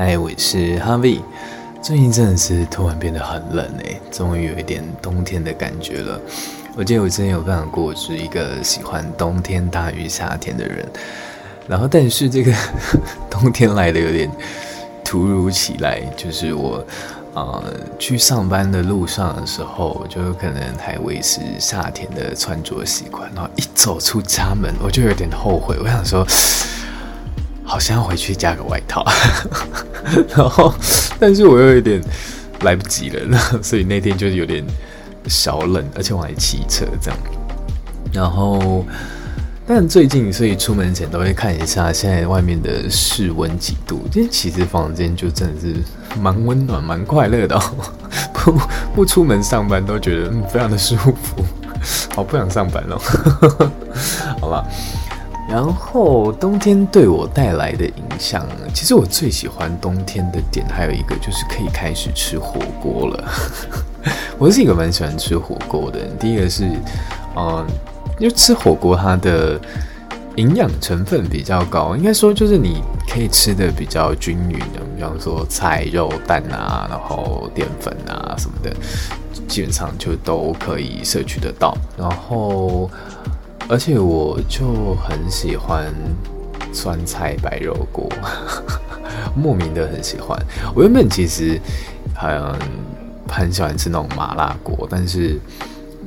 嗨，我是 Harvie。最近真的是突然变得很冷哎，终于有一点冬天的感觉了。我记得我之前有分享过，我是一个喜欢冬天大于夏天的人。然后，但是这个 冬天来的有点突如其来，就是我呃去上班的路上的时候，就有可能还维持夏天的穿着习惯，然后一走出家门，我就有点后悔。我想说。好像要回去加个外套，然后，但是我又有点来不及了，所以那天就有点小冷，而且我还骑车这样。然后，但最近所以出门前都会看一下现在外面的室温几度。今天其实房间就真的是蛮温暖、蛮快乐的，不不出门上班都觉得嗯非常的舒服，好不想上班哦。好吧。然后冬天对我带来的影响，其实我最喜欢冬天的点还有一个就是可以开始吃火锅了。我是一个蛮喜欢吃火锅的人。第一个是，嗯，因为吃火锅它的营养成分比较高，应该说就是你可以吃的比较均匀的，比方说菜、肉、蛋啊，然后淀粉啊什么的，基本上就都可以摄取得到。然后。而且我就很喜欢酸菜白肉锅，莫名的很喜欢。我原本其实很很喜欢吃那种麻辣锅，但是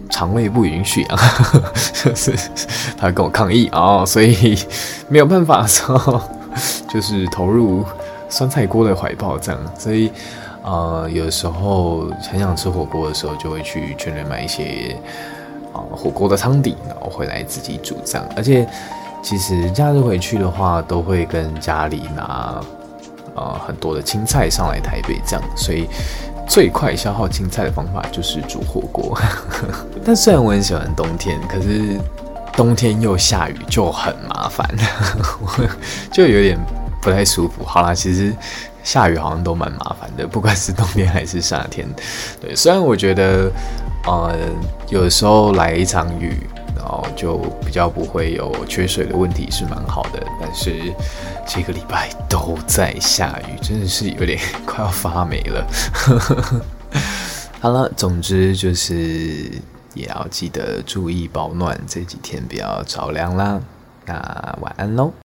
肠胃不允许啊，就是他跟我抗议啊，所以没有办法说，就是投入酸菜锅的怀抱这样。所以呃，有时候很想吃火锅的时候，就会去全联买一些。火锅的汤底，然后回来自己煮这样。而且，其实假日回去的话，都会跟家里拿呃很多的青菜上来台北这样。所以，最快消耗青菜的方法就是煮火锅。但虽然我很喜欢冬天，可是冬天又下雨就很麻烦，我 就有点不太舒服。好啦，其实下雨好像都蛮麻烦的，不管是冬天还是夏天。对，虽然我觉得。呃，有的时候来一场雨，然后就比较不会有缺水的问题，是蛮好的。但是这个礼拜都在下雨，真的是有点快要发霉了。好了，总之就是也要记得注意保暖，这几天不要着凉啦。那晚安喽。